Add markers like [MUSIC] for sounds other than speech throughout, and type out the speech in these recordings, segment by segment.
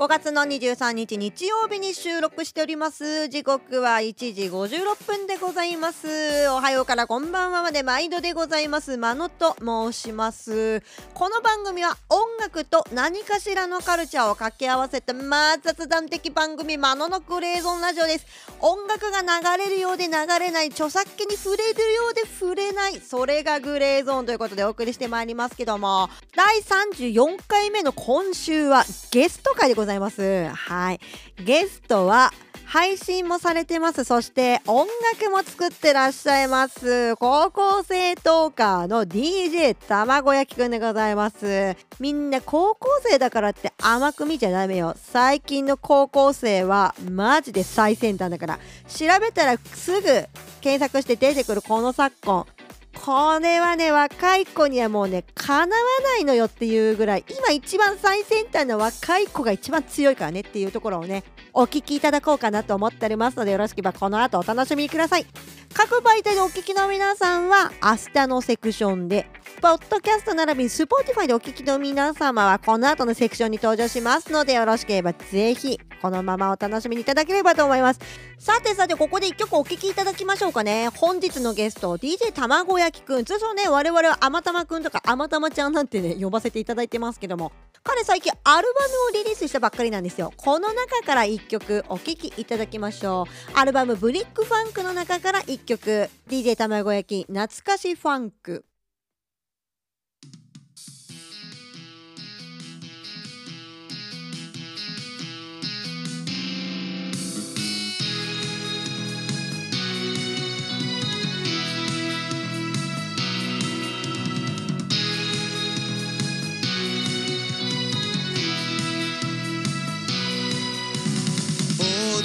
5月の23日日曜日に収録しております。時刻は1時56分でございます。おはようからこんばんはまで毎度でございます。まのと申します。この番組は音楽と何かしらのカルチャーを掛け合わせたまあ雑談的番組まののグレーゾンラジオです。音楽が流れるようで流れない著作権に触れるようで触れないそれがグレーゾーンということでお送りしてまいりますけども。第34回目の今週はゲスト会でございます。ざいます。はい。ゲストは配信もされてます。そして音楽も作ってらっしゃいます。高校生トーカーの DJ 卵焼きくんでございます。みんな高校生だからって甘く見ちゃダメよ。最近の高校生はマジで最先端だから。調べたらすぐ検索して出てくるこの昨今。これはね若い子にはもうねかなわないのよっていうぐらい今一番最先端の若い子が一番強いからねっていうところをねお聞きいただこうかなと思っておりますのでよろしければこの後お楽しみください。各媒体でお聞きの皆さんは明日のセクションでポッドキャスト並びに Spotify でお聞きの皆様はこの後のセクションに登場しますのでよろしければぜひこのままお楽しみにいただければと思います。さてさてここで1曲お聴きいただきましょうかね。本日のゲスト DJ 卵焼きくん通称ね我々はあまたまくんとかあまたまちゃんなんてね呼ばせていただいてますけども彼最近アルバムをリリースしたばっかりなんですよ。この中から1曲お聴きいただきましょう。アルバムブリックファンクの中から1曲。DJ 卵焼き懐かしファンク。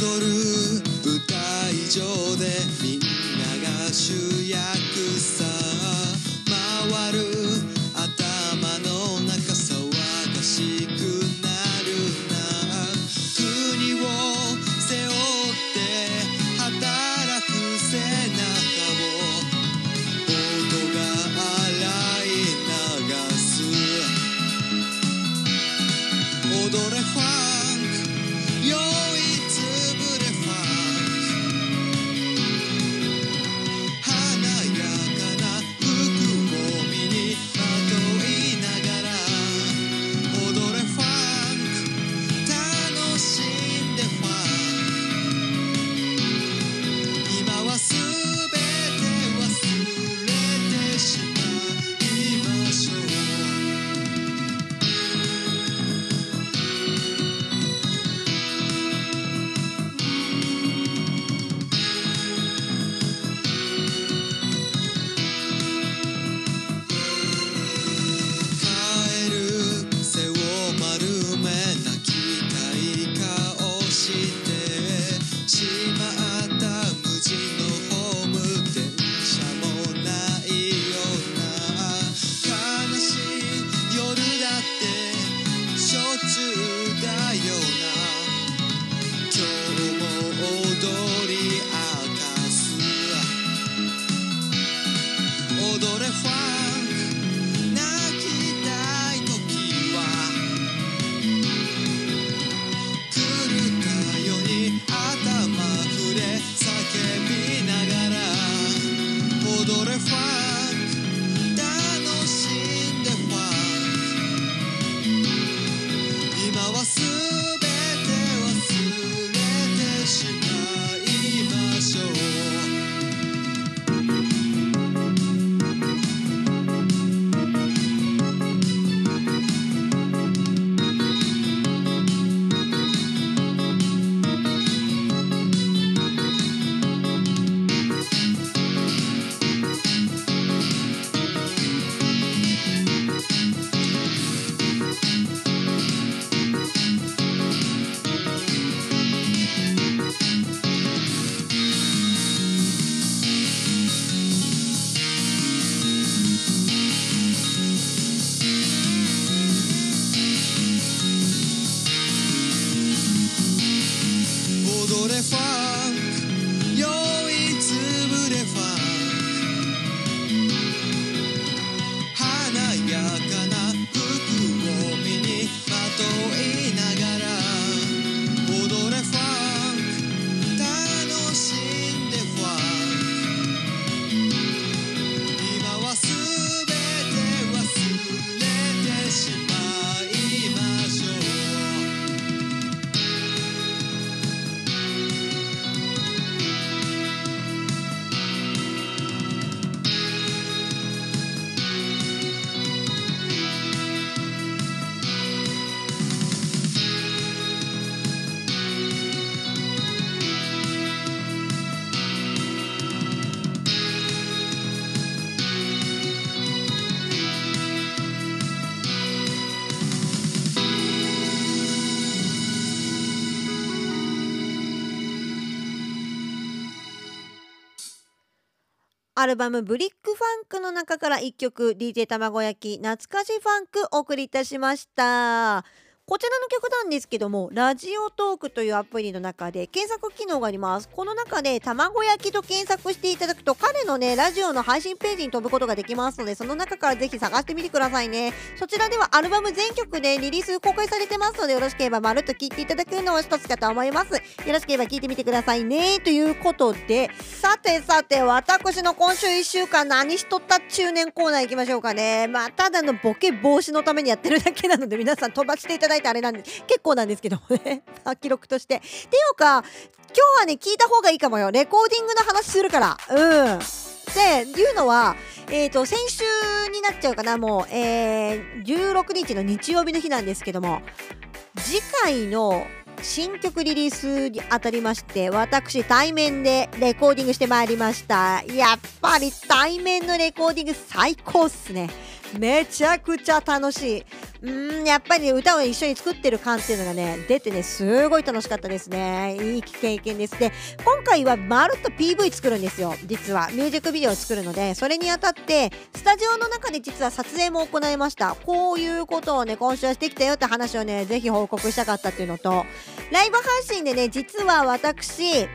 踊るアルバムブリックファンクの中から1曲 DJ 卵焼き懐かしファンクお送りいたしました。こちらの曲なんですけども、ラジオトークというアプリの中で検索機能があります。この中で卵焼きと検索していただくと、彼のね、ラジオの配信ページに飛ぶことができますので、その中からぜひ探してみてくださいね。そちらではアルバム全曲でリリース公開されてますので、よろしければまるっと聴いていただくのを一つかと思います。よろしければ聴いてみてくださいね。ということで、さてさて、私の今週1週間何しとった中年コーナー行きましょうかね。まあ、ただのボケ防止のためにやってるだけなので、皆さん飛ばしていただいてあれなんで。結構なんですけどもね。[LAUGHS] 記録として。っていうか、今日はね、聞いた方がいいかもよ。レコーディングの話するから。うん。で、いうのは、えっ、と、先週になっちゃうかな、もう、えー、16日の日曜日の日なんですけども、次回の新曲リリースにあたりまして私対面でレコーディングしてまいりましたやっぱり対面のレコーディング最高っすねめちゃくちゃ楽しい。うんやっぱり歌を一緒に作ってる感っていうのがね出てねすごい楽しかったですね。いい経験ですで今回はまるっと PV 作るんですよ実は。ミュージックビデオを作るのでそれにあたってスタジオの中で実は撮影も行いました。こういうことをね今週はしてきたよって話をねぜひ報告したかったっていうのとライブ配信でね実は私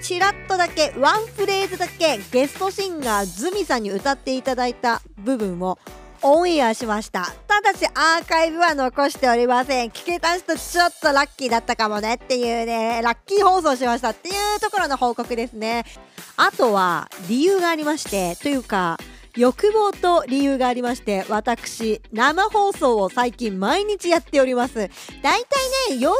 ちらっとだけワンフレーズだけゲストシンガーズミさんに歌っていただいた部分をオンエアしました。ただしアーカイブは残しておりません。聞けた人ちょっとラッキーだったかもねっていうねラッキー放送しましたっていうところの報告ですね。あとは理由がありましてというか欲望と理由がありまして私生放送を最近毎日やっております。だいたいね夜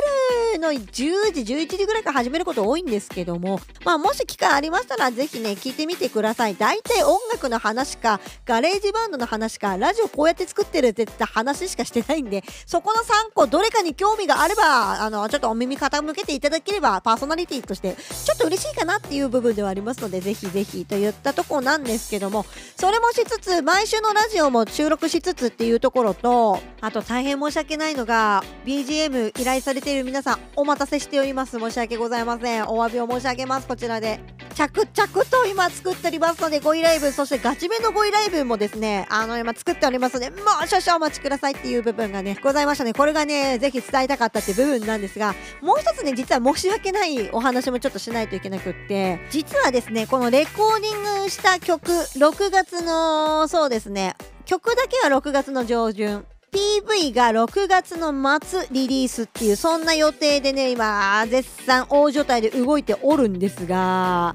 の10時11時ぐらいから始めること多いんですけどもまあもし機会ありましたらぜひね聞いてみてください。だいたい音楽の話か GarageBand の話かラジオこうやって作ってるって言った話しかしてないんでそこの3個どれかに興味があればあのちょっとお耳傾けていただければパーソナリティとしてちょっと嬉しいかなっていう部分ではありますのでぜひぜひといったとこなんですけどもそれもしつつ毎週のラジオも収録しつつっていうところとあと大変申し訳ないのが BGM 依頼されている皆さんお待たせしております。申し訳ございません。お詫びを申し上げます。こちらで着々と今作っておりますのでご依頼文そしてガチめのご依頼文もですねあの今作っておりますのでもう少々お待ちくださいっていう部分がねございましたね。これがねぜひ伝えたかったっていう部分なんですがもう一つね実は申し訳ないお話もちょっとしないといけなくって実はですねこのレコーディングした曲6月のそうですね。曲だけは6月の上旬。PV が6月の末リリースっていうそんな予定でね今絶賛大所帯で動いておるんですが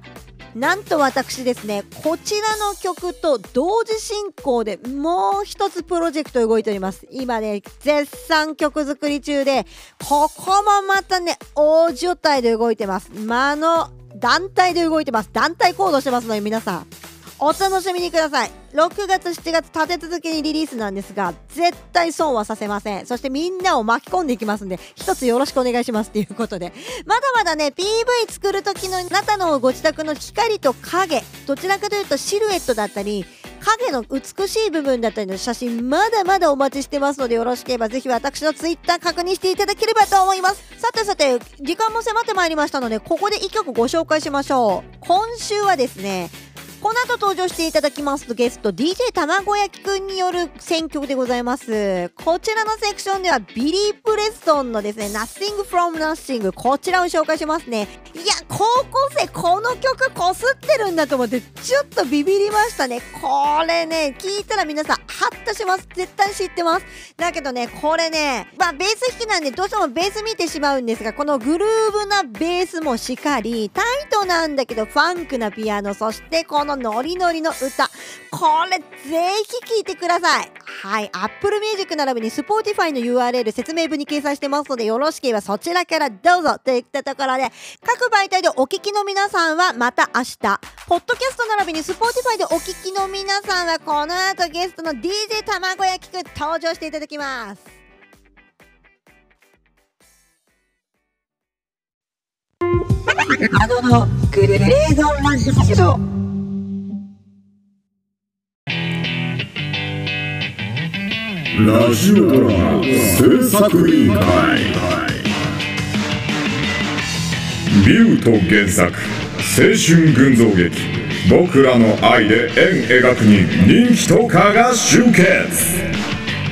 なんと私ですねこちらの曲と同時進行でもう一つプロジェクト動いております。今ね絶賛曲作り中でここもまたね大所帯で動いてます。間の団体で動いてます。団体行動してますので皆さん。お楽しみにください。6月7月立て続けにリリースなんですが絶対損はさせません。そしてみんなを巻き込んでいきますんで一つよろしくお願いしますっていうことで。まだまだね PV 作る時のあなたのご自宅の光と影どちらかというとシルエットだったり影の美しい部分だったりの写真まだまだお待ちしてますのでよろしければぜひ私のツイッター確認していただければと思います。さてさて時間も迫ってまいりましたのでここで1曲ご紹介しましょう。今週はですねこの後登場していただきますとゲスト DJ 卵焼きくんによる選曲でございます。こちらのセクションではビリー・プレストンのですね Nothing from Nothing こちらを紹介しますね。いや高校生この曲こすってるんだと思ってちょっとビビりましたね。これね聞いたら皆さんハッとします。絶対知ってます。だけどねこれねまあベース弾きなんでどうしてもベース見てしまうんですがこのグルーブなベースもしかりタイトなんだけどファンクなピアノそしてこのノリノリの歌。これぜひ聴いてください。はい Apple Music 並びに Spotify の URL 説明文に掲載してますのでよろしければそちらからどうぞ。といったところで各媒体でお聞きの皆さんはまた明日ポッドキャスト並びに Spotify でお聞きの皆さんはこの後ゲストの DJ 卵焼きくん登場していただきます。あののグレーゾンラジオラジオドラマ制作委員会。ビュート原作青春群像劇。僕らの愛で円描くに人気とかが集結。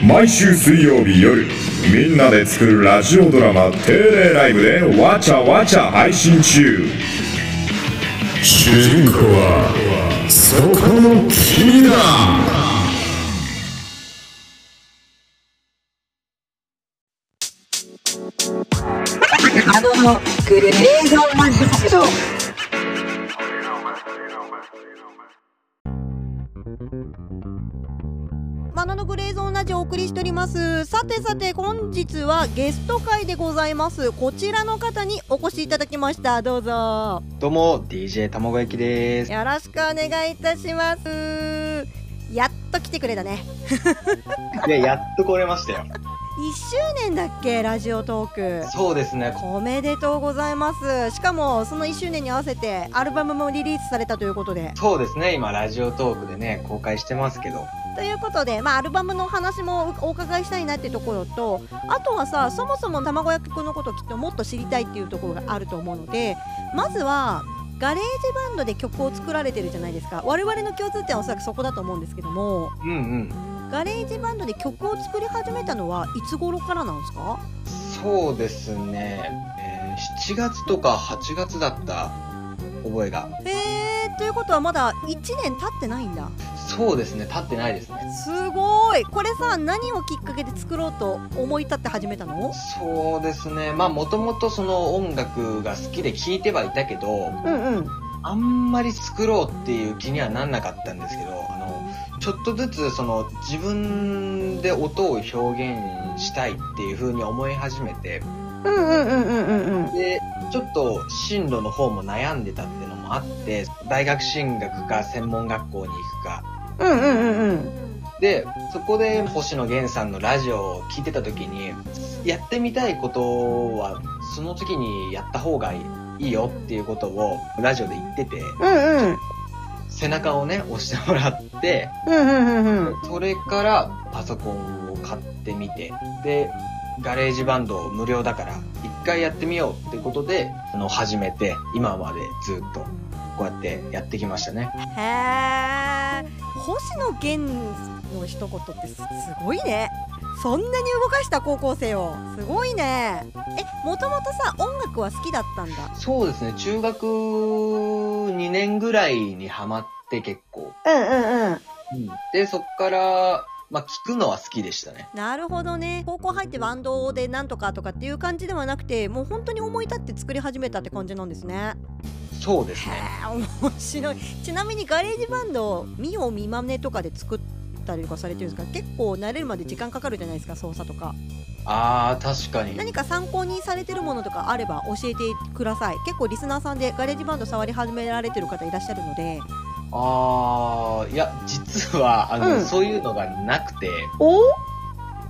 毎週水曜日夜みんなで作るラジオドラマ定例ライブでわちゃわちゃ配信中。主人公はそこの君だ。のグレーゾーンマジッシュマナのグレーゾーンラジオをお送りしております。さてさて本日はゲスト会でございます。こちらの方にお越しいただきました。どうぞ。どうも、DJ 卵焼きです。よろしくお願いいたします。やっと来てくれたね。いや、やっと来れましたよ。1周年だっけラジオトークそうですね。おめでとうございますしかもその1周年に合わせてアルバムもリリースされたということでそうですね。今、ラジオトークでね、公開してますけど。ということで、まあ、アルバムの話もお伺いしたいなってところとあとはさそもそも卵焼きくんのことをきっともっと知りたいっていうところがあると思うのでまずは GarageBand で曲を作られてるじゃないですか我々の共通点はおそらくそこだと思うんですけどもうんうん。 GarageBand で曲を作り始めたのはいつ頃からなんですか？そうですね。えー7月とか8月だった覚えが。えー、ということはまだ1年経ってないんだそうですね。経ってないですね。すごいこれさ何をきっかけで作ろうと思い立って始めたの？そうですね。まあ、もともとその音楽が好きで聴いてはいたけど、うんうんあんまり作ろうっていう気にはなんなかったんですけど、あの、ちょっとずつその自分で音を表現したいっていう風に思い始めて、うんうんうんうんうんうん。で、ちょっと進路の方も悩んでたっていうのもあって、大学進学か専門学校に行くか。うんうんうんうん。で、そこで星野源さんのラジオを聞いてた時に、やってみたいことは、その時にやった方がいいよっていうことをラジオで言ってて、うんうん背中をね、押してもらって、うんうんうんうん。それからパソコンを買ってみて、で、 GarageBand 無料だから、一回やってみようってことで、あの、始めて、今までずっと、こうやってやってきましたね。へえ星野源の一言ってすすごいねそんなに動かした高校生を。すごいね。えもともとさ音楽は好きだったんだ。そうですね、中学2年ぐらいにハマって結構。うんうんうん。で、そっから、まあ、聞くのは好きでしたね。なるほどね。高校入ってバンドでなんとかとかっていう感じではなくてもう本当に思い立って作り始めたって感じなんですね。そうですね。面白い。ちなみに GarageBand 見よう見まねとかで作ったりとかされてるんですか結構慣れるまで時間かかるじゃないですか操作とかあー、確かに。何か参考にされてるものとかあれば教えてください結構リスナーさんで GarageBand 触り始められてる方いらっしゃるのであー、いや、実は、あの、うんそういうのがなくて、お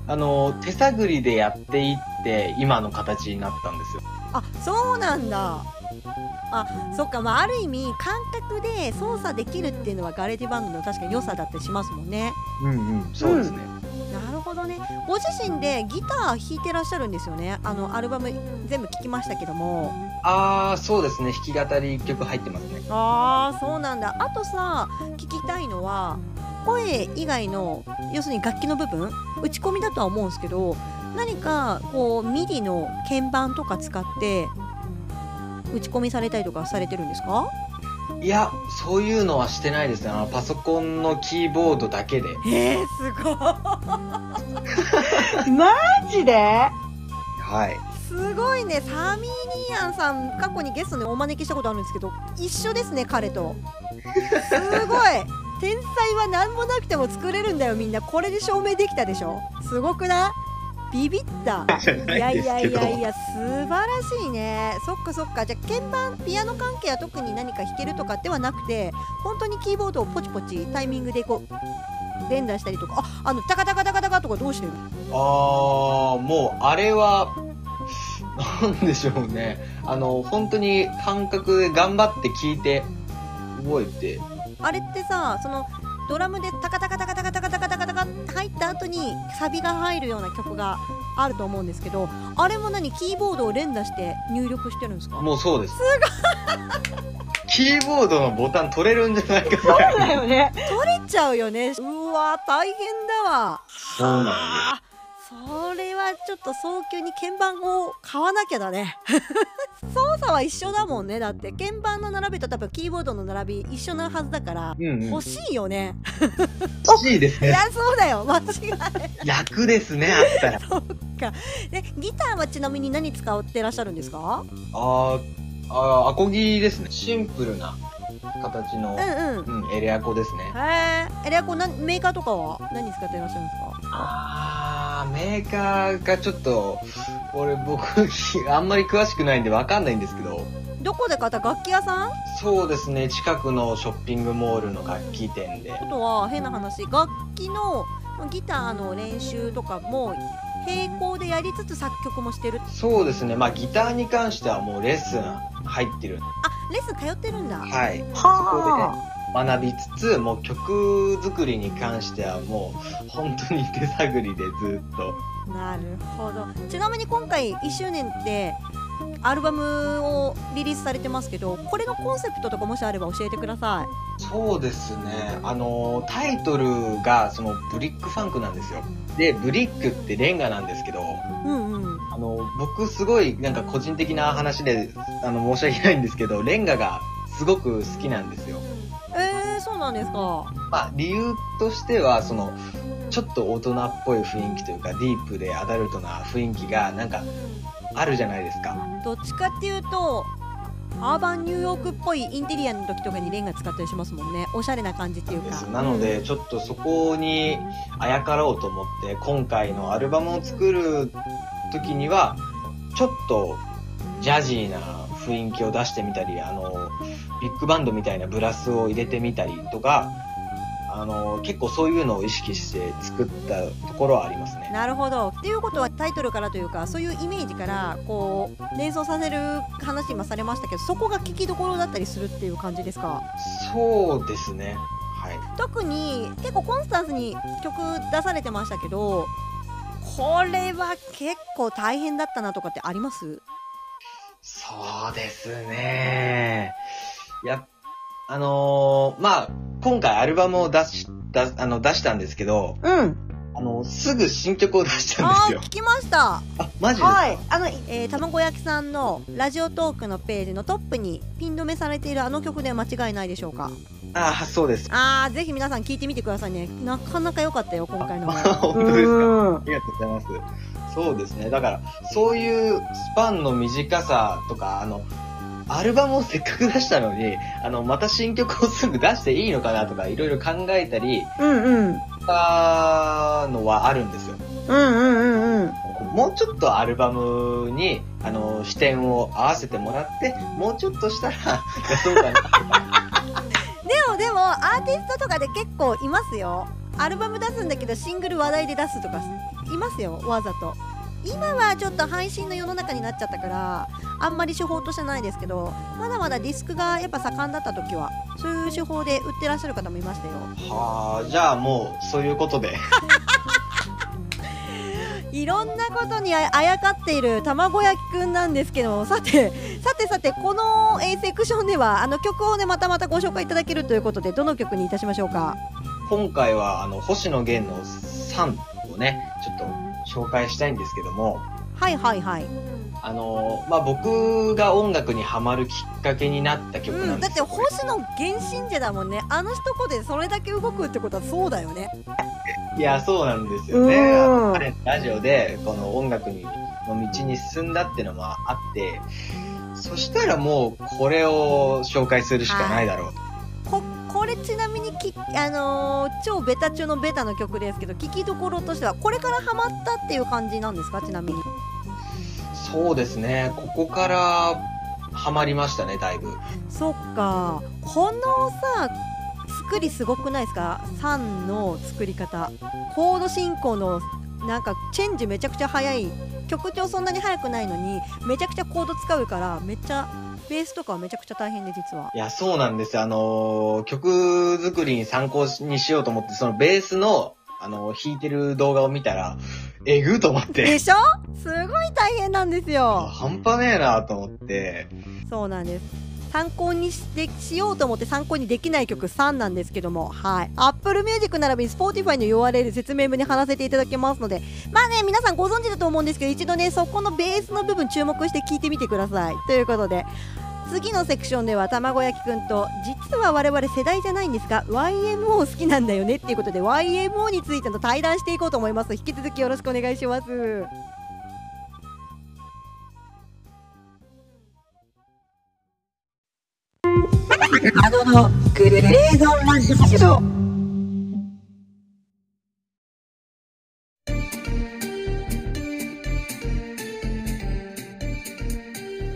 あの、手探りでやっていって、今の形になったんですよ。あそうなんだあそっかまあある意味感覚で操作できるっていうのは GarageBand の確かに良さだったりしますもんねうんうん。そうですね。なるほどねご自身でギター弾いてらっしゃるんですよねあのアルバム全部聴きましたけどもあー、そうですね。弾き語り一曲入ってますね。ああそうなんだあとさ聞きたいのは声以外の要するに楽器の部分打ち込みだとは思うんですけど何かこう MIDI の鍵盤とか使って打ち込みされたりとかされてるんですか？いや、そういうのはしてないですね。あの、パソコンのキーボードだけで。えー、すごい。[LAUGHS] マジで？はい。すごいね。サミーニーアンさん過去にゲストにお招きしたことあるんですけど一緒ですね彼と。すごい。[LAUGHS] 天才は何もなくても作れるんだよみんな。これで証明できたでしょ。すごくない？ビビった。[LAUGHS] いやいやいやいや素晴らしいね。そっかそっか。じゃあ鍵盤ピアノ関係は特に何か弾けるとかではなくて本当にキーボードをポチポチタイミングでこう連打したりとかああのタカタカタカタカとかどうしてるの？あー、もう、あれは、なんでしょうね。あの、本当に感覚で頑張って聞いて、覚えて。あれってさそのドラムでタカタカタカ入った後にサビが入るような曲があると思うんですけどあれも何？キーボードを連打して入力してるんですか？もうそうです。キーボードのボタン取れるんじゃないかそうだよね。取れちゃうよね。うわ大変だわ。そうなんあそれはちょっと早急に鍵盤を買わなきゃだね [LAUGHS] 操作は一緒だもんねだって鍵盤の並びと多分キーボードの並び一緒なはずだから。うんうん。欲しいよね欲しいですね。[LAUGHS] いやそうだよ間違い楽ですね、あったら。でギターはちなみに何使ってらっしゃるんですか？あー、あーアコギですね。シンプルな形のう、んうんうん、エレアコですね。へえエレアコンなんメーカーとかは何使ってらっしゃるんですか？あー、メーカーがちょっと、俺僕、あんまり詳しくないんでわかんないんですけど、どこで買った楽器屋さん？そうですね、近くのショッピングモールの楽器店で。あとは変な話楽器のギターの練習とかも並行でやりつつ作曲もしてる？そうですね、まあギターに関してはもうレッスン入ってる。あレッスン通ってるんだはい。は学びつつ、もう曲作りに関してはもう本当に手探りでずっと。なるほどちなみに今回1周年ってアルバムをリリースされてますけどこれのコンセプトとかもしあれば教えてくださそうですね。あの、タイトルがそのブリックファンクなんですよ。で、ブリックってレンガなんですけど、いうんうんあの、僕すごいなんか個人的な話で、あの、申し訳ないんですけど、レンガがすごく好きなんですよ。なんですか。まあ、理由としては、その、ちょっと大人っぽい雰囲気というか、ディープでアダルトな雰囲気が、なんか、あるじゃないですか。どっちかっていうとアーバンニューヨークっぽいインテリアの時とかにレンガ使ったりしますもんね。おしゃれな感じっていうか。なので、ちょっとそこにあやかろうと思って、今回のアルバムを作る時には、ちょっとジャジーな雰囲気を出してみたり、あの、ビッグバンドみたいなブラスを入れてみたりとか、あの、結構そういうのを意識して作ったところはありますね。なるほどっていうことはタイトルからというかそういうイメージからこう連想させる話今されましたけどそこが聞きどころだったりするっていう感じですか？そうですね。はい。特に結構コンスタンスに曲出されてましたけどこれは結構大変だったなとかってあります？そうですね。や、あのーまあ、今回アルバムを出し、出あの、出したんですけど、うん。あの、すぐ新曲を出したんあですよ。ー聞きました。あ、マジですか、はい。あの、えー、卵焼きさんのラジオトークのページのトップにピン止めされているあの曲で間違いないでしょうか？あ、そうです。あーぜひ皆さん聞いてみてくださいね。なかなか良かったよ今回のも [LAUGHS] 本当ですか？うん。ありがとうございます。そうですね。だから、そういうスパンの短さとか、あの、アルバムをせっかく出したのに、あの、また新曲をすぐ出していいのかなとか、いろいろ考えたり、うんうん。したのはあるんですよ。うんうんうんうん。もうちょっとアルバムに、あの、視点を合わせてもらって、もうちょっとしたら出そうかな。[LAUGHS] でもでもアーティストとかで結構いますよアルバム出すんだけどシングル話題で出すとかいますよわざと今はちょっと配信の世の中になっちゃったからあんまり手法としてないですけどまだまだディスクがやっぱ盛んだった時はそういう手法で売ってらっしゃる方もいましたよはあ、じゃあもう、そういうことで。[LAUGHS] いろんなことにああやかっている卵焼きくんなんですけどさてさてさてこの、えーセクションではあの曲をねまたまたご紹介いただけるということでどの曲にいたしましょうか？今回は、あの、星野源の3をね、ちょっと紹介したいんですけども、はいはいはい、あの、まあ、僕が音楽にハマるきっかけになった曲う、なんんだって星野源信者だもんねあの一言でそれだけ動くってことはそうだよねいや、そうなんですよね。彼のラジオで、この音楽にの道に進んだっていうのもあって、そしたらもう、これを紹介するしかないだろう。ここれちなみにき、あのー超ベタ中のベタの曲ですけど聴きどころとしてはこれからハマったっていう感じなんですか？ちなみに。そうですね。ここから、ハマりましたね、だいぶ。そっか。このさ作りすごくないですか？3の作り方。コード進行のなんかチェンジめちゃくちゃ早い。曲調そんなに速くないのにめちゃくちゃコード使うからめっちゃベースとかはめちゃくちゃ大変で実は。いや、そうなんです。よ。あのー曲作りに参考にしようと思って、そのベースの、あのー弾いてる動画を見たら、えぐーと思って、でしょ？すごい大変なんですよ。半端ねえなと思って、そうなんです参考にしてしようと思って参考にできない曲3なんですけどもはい。Apple Music 並びに Spotify の URL 説明文に貼らせていただきますのでまあね皆さんご存知だと思うんですけど一度ねそこのベースの部分注目して聞いてみてください。ということで次のセクションでは卵焼きくんと実は我々世代じゃないんですが YMO 好きなんだよねっていうことで YMO についての対談していこうと思います。引き続きよろしくお願いします。謎のグレーゾーンラジオ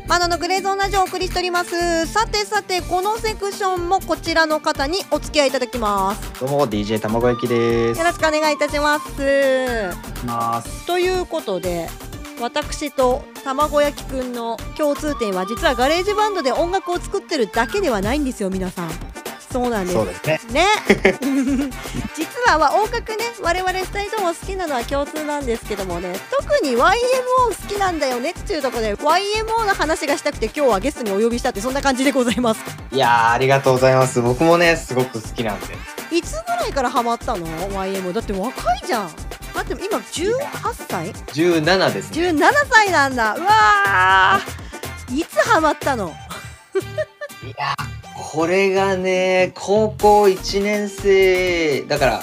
マナのグレーゾーンラジオをお送りしておりますさてさてこのセクションもこちらの方にお付き合いいただきますどうも DJ 卵焼きです。よろしくお願いいたしますます。ということで私と卵焼きくんの共通点は実は GarageBand で音楽を作ってるだけではないんですよ皆さん。そうなんです。そうですね。ね。[LAUGHS] 実はまあ音楽ね我々2人とも好きなのは共通なんですけどもね特に YMO 好きなんだよねっていうところで YMO の話がしたくて今日はゲストにお呼びしたってそんな感じでございますいやーありがとうございます。僕もねすごく好きなんで。いつぐらいからハマったの？YMO だって若いじゃん。待って今18歳？17ですね。17歳なんだ。うわー。いつハマったの？[LAUGHS] いやーこれがね高校1年生だから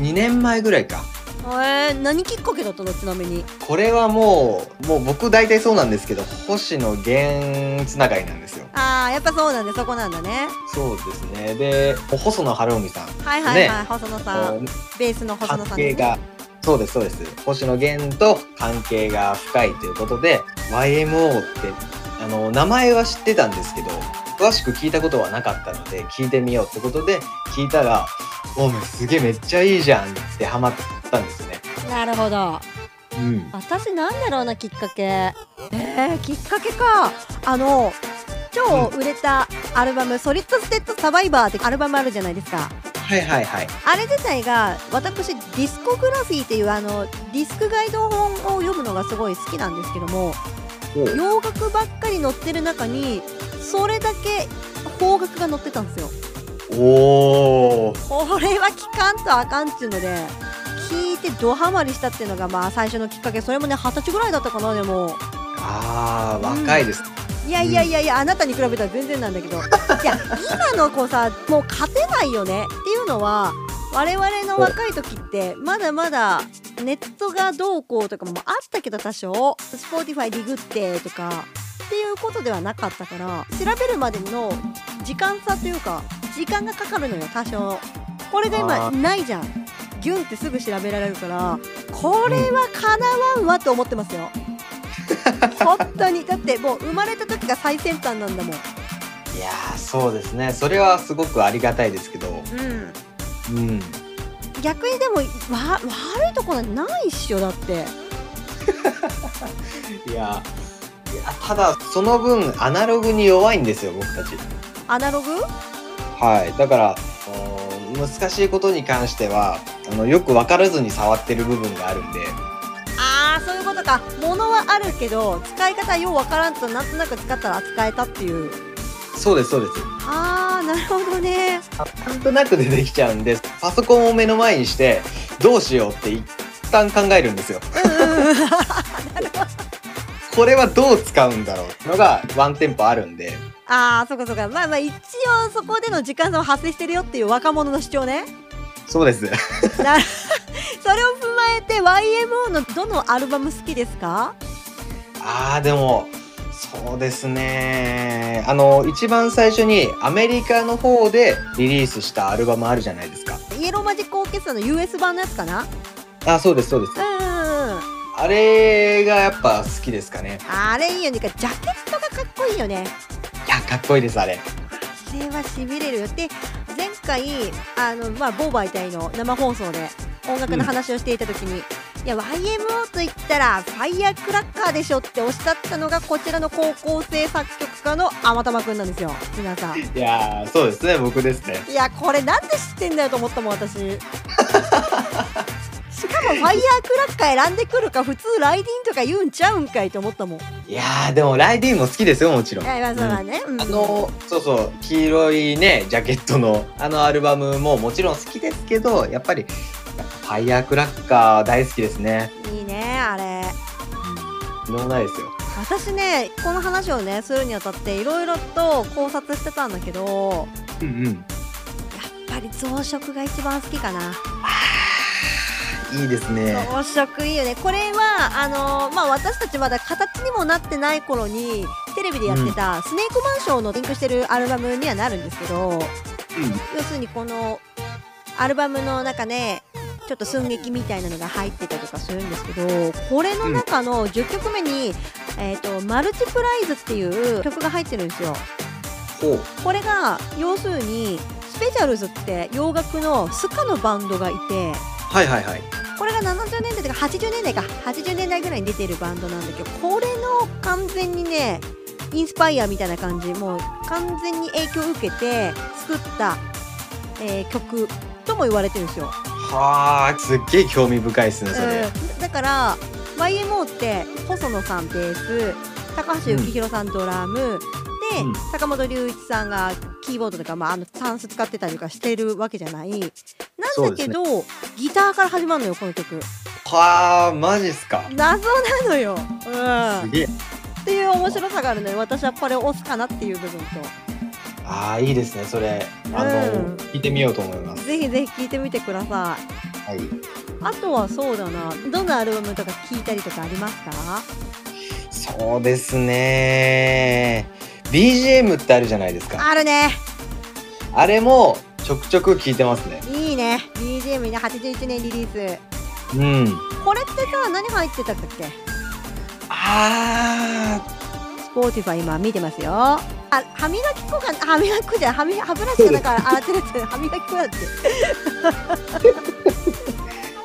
2年前ぐらいか。えー、何きっかけだったの？ちなみにこれはもうもう僕大体そうなんですけど星野源つながりなんですよ。あーやっぱそうなんだそこなんだねそうですね。で細野晴臣さん。はいはいはい、ね細野さんベースの細野関さんね係がそうですそうです星野源と関係が深いということで YMO ってあの名前は知ってたんですけど詳しく聞いたことはなかったので聞いてみようってことで聞いたら「おめすげえめっちゃいいじゃん」ってハマったんですね。なるほど。うん、私なんだろうなきっかけ。えー、きっかけか。あの超売れたアルバム「ソリッド・ステッド・サバイバー」ってアルバムあるじゃないですか。はいはいはい。あれ自体が私ディスコグラフィーっていうあのディスクガイド本を読むのがすごい好きなんですけども洋楽ばっかり載ってる中にそれだけ邦楽が載ってたんですよ。おおこれは聞かんとあかんっていうので聞いてドハマりしたっていうのがまあ最初のきっかけ。それもね二十歳ぐらいだったかなでも。あー若いです、いやいやいやいや、あなたに比べたら全然なんだけど。いや今の子さもう勝てないよね。っていうのは我々の若い時ってまだまだネットがどうこうとかもあったけど多少。Spotify ディグってとかっていうことではなかったから調べるまでの時間差というか時間がかかるのよ多少。これが今ないじゃん。ギュンってすぐ調べられるからこれはかなわんわと思ってますよ。[LAUGHS] 本当に。だってもう生まれた時が最先端なんだもん。いやーそうですね。それはすごくありがたいですけど。うん。うん。逆にでもわ悪いところないっしょだって。[LAUGHS] いやただその分アナログに弱いんですよ僕たち。アナログ？はい。だから難しいことに関してはあのよく分からずに触ってる部分があるんで。ああそういうことか。物はあるけど使い方ようわからんとなんとなく使ったら扱えたっていう。そうですそうです。ああなるほどね。なんとなくでできちゃうんでパソコンを目の前にしてどうしようって一旦考えるんですよ [LAUGHS] これはどう使うんだろうってのがワンテンポあるんで。ああそこそこまあまあ一応そこでの時間差は発生してるよっていう若者の主張ね。そうです。な [LAUGHS] それを踏まえて YMO のどのアルバム好きですか？あーでもそうですね。あの一番最初にアメリカの方でリリースしたアルバムあるじゃないですか。イエローマジックオーケストラの US 版のやつかな？あそうですそうです。うんあれがやっぱ好きですかね。あれいいよね。ジャケットがかっこいいよね。いやかっこいいですあれ。あれはしびれるよ。で前回あの、まあ、某媒体の生放送で音楽の話をしていた時に、いや YMO と言ったらファイヤークラッカーでしょっておっしゃったのがこちらの高校生作曲家のあまたまくんなんですよ。皆さん。いやーそうですね僕ですね。いやこれなんで知ってんだよと思ったもん私しかファイヤークラッカー選んでくるか普通ライディンとか言うんちゃうんかいと思ったもん。いいやーでもライディーンも好きですよもちろんやまあそうだね。うんあのそうそう黄色いねジャケットのあのアルバムももちろん好きですけどやっぱりやっぱファイヤークラッカー大好きですねいいねあれ。とんでもないですよ私ねこの話をねするにあたっていろいろと考察してたんだけどうんうんやっぱり増殖が一番好きかな。いいですね。増殖いいよね。これはあのまあ私たちまだ形にもなってない頃にテレビでやってた、スネークマンションのリンクしてるアルバムにはなるんですけど要するにこのアルバムの中でちょっと寸劇みたいなのが入ってたりとかするんですけどこれの中の10曲目に、えーと「マルチプライズ」っていう曲が入ってるんですよ。これが要するにスペシャルズって洋楽のスカのバンドがいてはいはいはいこれが70年代とか80年代か。80年代ぐらいに出てるバンドなんだけどこれの完全にねインスパイアみたいな感じもう完全に影響を受けて作った、えー曲とも言われてるんですよ、はあすっげえ興味深いですねそれ、うん。だから YMO って細野さんベース高橋幸宏さんドラム、で、うん。坂本龍一さんがキーボードとか、まあ、あのタンス使ってたりとかしてるわけじゃない。なんだけど、ギターから始まるのよこの曲。はあマジっすか。謎なのよ、うん、っすげえ。ていう面白さがあるので私はこれを押すかなっていう部分と。ああいいですねそれ。あの、うん。聞いてみようと思います。ぜひぜひ聴いてみてください。はい。あとはそうだな。どんなアルバムとか聴いたりとかありますか？そうですね BGM ってあるじゃないですか。あるね。あれもちょくちょく聞いてますね。いいね。BGM に81年リリース。うん。これってさ何入ってたっけ？あ Spotify 今見てますよ。あ歯磨き粉が歯磨き粉じゃない。歯磨歯ブラシがなんか洗ってるやつ。歯磨き粉だって。ー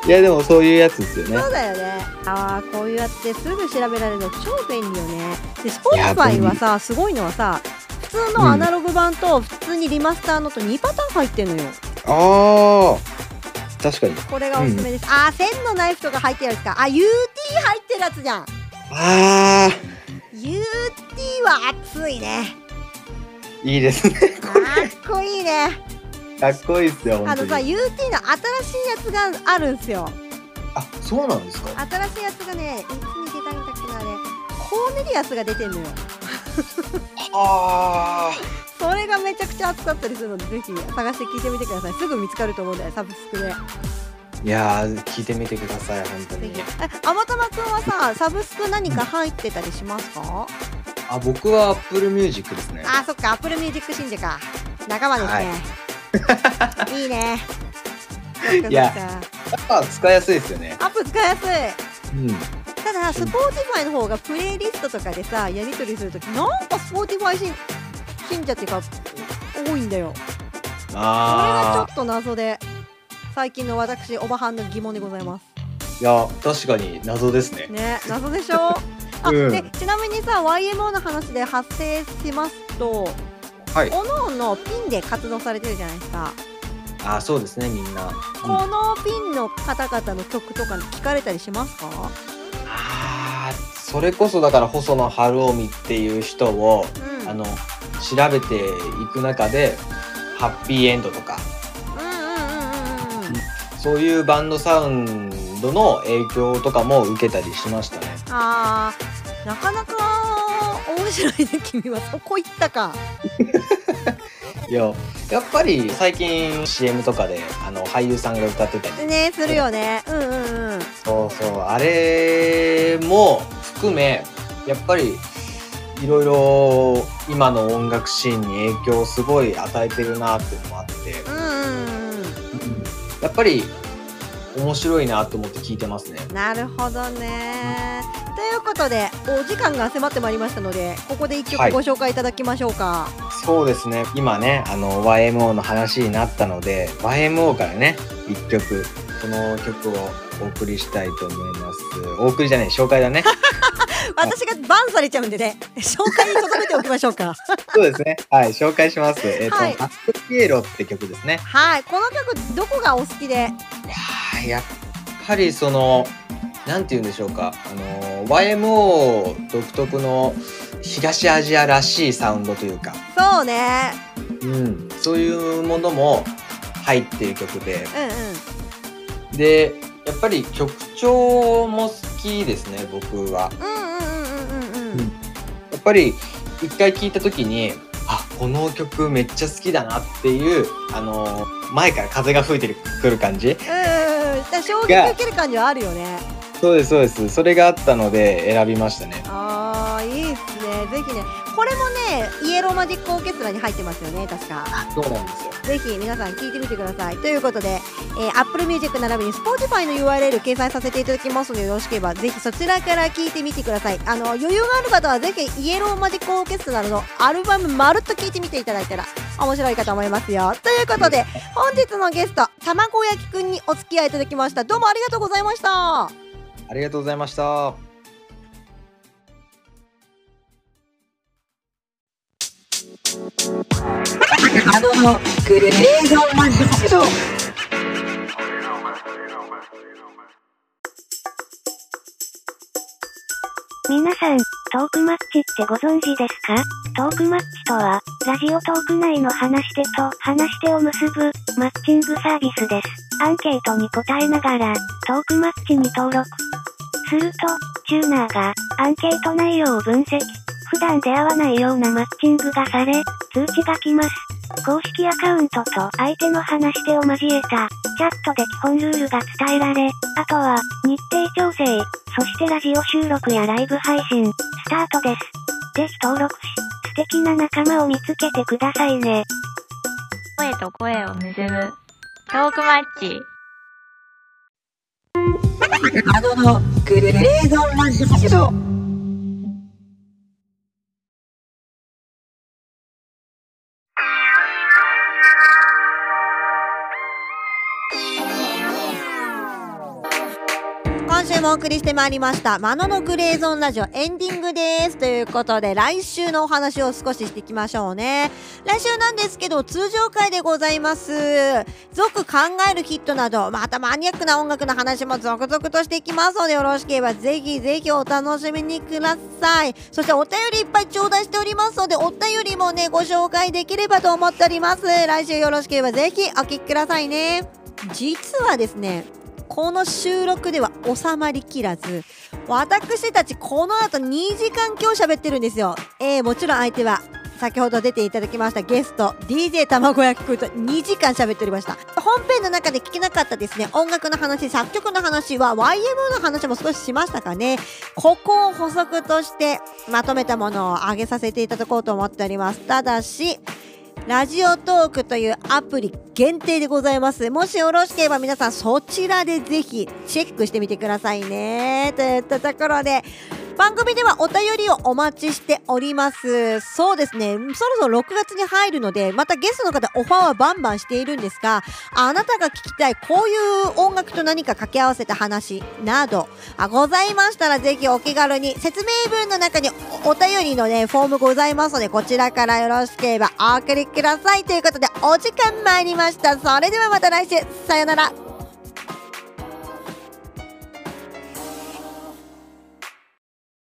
いやでもそういうやつですよね。そうだよね。ああこうやってすぐ調べられるの超便利よね。で Spotify はさすごいのはさ普通のアナログ版と普通にリマスターのと2パターン入ってんのよ。ああ確かに。これがおすすめです、ああ線のナイフとか入ってるやつか。あ UT 入ってるやつじゃん。あ UT は熱いね。ーいいですねかっこいいねかっこいいっすよあのさ UT の新しいやつがあるんすよ。あそうなんですか？新しいやつがねいつに出たんだっけなあれ。コーネリアスが出てんのよ。あそれがめちゃくちゃ熱かったりするのでぜひ探して聞いてみてください。すぐ見つかると思うんでサブスクで。いやー聞いてみてください本当に。あまたまくんはさサブスク何か入ってたりしますか？あ僕は Apple Music ですね。あそっか Apple Music 信者か。仲間ですね、い、いね。そっかそっかいややっぱ使いやすいですよね。アップ使いやすい。うん。ただ Spotify の方がプレイリストとかでさやり取りするときなんか Spotify 信信者っていうか多いんだよ。これがちょあっと謎で。最近の私おばはんの疑問でございます。ーいや確かに謎ですね。ね謎でしょ？[LAUGHS] あ、うん。でちなみにさ YMO の話で発生しますとはい。おのおのピンで活動されてるじゃないですか、あーそうですねみんな、うんこのピンの方々の曲とか聞かれたりしますか？あーそれこそだから細野晴臣っていう人を、うん。あの調べていく中でハッピーエンドとか。そういうバンドサウンドの影響とかも受けたりしましたね。あーなかなか面白いね君は。そこ行ったか。[LAUGHS] いややっぱり最近 CM とかであの俳優さんが歌ってたり。ねするよね。うんうんうん。そうそう。あれも含めやっぱりいろいろ今の音楽シーンに影響をすごい与えてるなっていうのもあって。うんうんうん。やっぱり面白いなと思って聞いてますね。なるほどね。ということでお時間が迫ってまいりましたのでここで一曲はい。ご紹介いただきましょうか、そうですね。今ねあの YMO の話になったので YMO からね一曲その曲をお送りしたいと思います。お送りじゃない紹介だね。[LAUGHS] 私がバンされちゃうんでね。紹介に留めておきましょうか。[LAUGHS] そうですね。はい紹介します。えっ、と、はい。ハッピエロって曲ですね。はいこの曲どこがお好きで？いやっぱりその、なんて言うんでしょうか、あの、YMO 独特の東アジアらしいサウンドというか、そうね。うん、そういうものも入っている曲で、うんうん。で、やっぱり曲調も好きですね、僕は。やっぱり一回聴いた時に、あ、この曲めっちゃ好きだなっていう、あの、前から風が吹いてくる感じ。うんうんうんだ衝撃受ける感じはあるよねそうです、そうです。それがあったので選びましたね。あーいいっすねぜひねこれもねイエローマジックオーケストラに入ってますよね確かそうなんですよ。ぜひ皆さん聞いてみてくださいということで、えー、Apple Music 並びに Spotify の URL 掲載させていただきますのでよろしければぜひそちらから聞いてみてくださいあの余裕がある方はぜひイエローマジックオーケストラのアルバムまるっと聞いてみていただいたら面白いかと思いますよ。ということで本日のゲスト卵焼きくんにお付き合いいただきました。どうもありがとうございました。ありがとうございました。あののグレーゾーンマンショ皆さん、トークマッチってご存知ですか？トークマッチとは、ラジオトーク内の話し手と話し手を結ぶ、マッチングサービスです。アンケートに答えながら、トークマッチに登録。すると、チューナーが、アンケート内容を分析。普段出会わないようなマッチングがされ、通知が来ます。公式アカウントと相手の話し手を交えた、チャットで基本ルールが伝えられ、あとは、日程調整、そしてラジオ収録やライブ配信、スタートです。ぜひ登録し、素敵な仲間を見つけてくださいね。声と声を結ぶトークマッチあののグレーゾーンマお送りしてまいりました「マノのグレーゾーンラジオ」エンディングです。ということで来週のお話を少ししていきましょうね。来週なんですけど通常回でございます。続考えるヒットなどまたマニアックな音楽の話も続々としていきますのでよろしければぜひぜひお楽しみにください。そしてお便りいっぱい頂戴しておりますのでお便りもねご紹介できればと思っております。来週よろしければぜひお聞きくださいね。実はですねこの収録では収まりきらず私たちこの後2時間今日喋ってるんですよ。えー、もちろん相手は先ほど出ていただきましたゲスト DJ 卵焼きくんと2時間喋っておりました。本編の中で聞けなかったですね。音楽の話作曲の話は YMO の話も少ししましたかね。ここを補足としてまとめたものを上げさせていただこうと思っております。ただしラジオトークというアプリ限定でございます。もしよろしければ皆さんそちらでぜひチェックしてみてくださいね。といったところで、番組ではお便りをお待ちしております。そうですね、そろそろ6月に入るので、またゲストの方オファーはバンバンしているんですが、あなたが聞きたいこういう音楽と何か掛け合わせた話などあございましたらぜひお気軽に説明文の中にお便りのね、フォームございますので、こちらからよろしければお送りください。ということで、お時間参りました。それではまた来週、さよなら。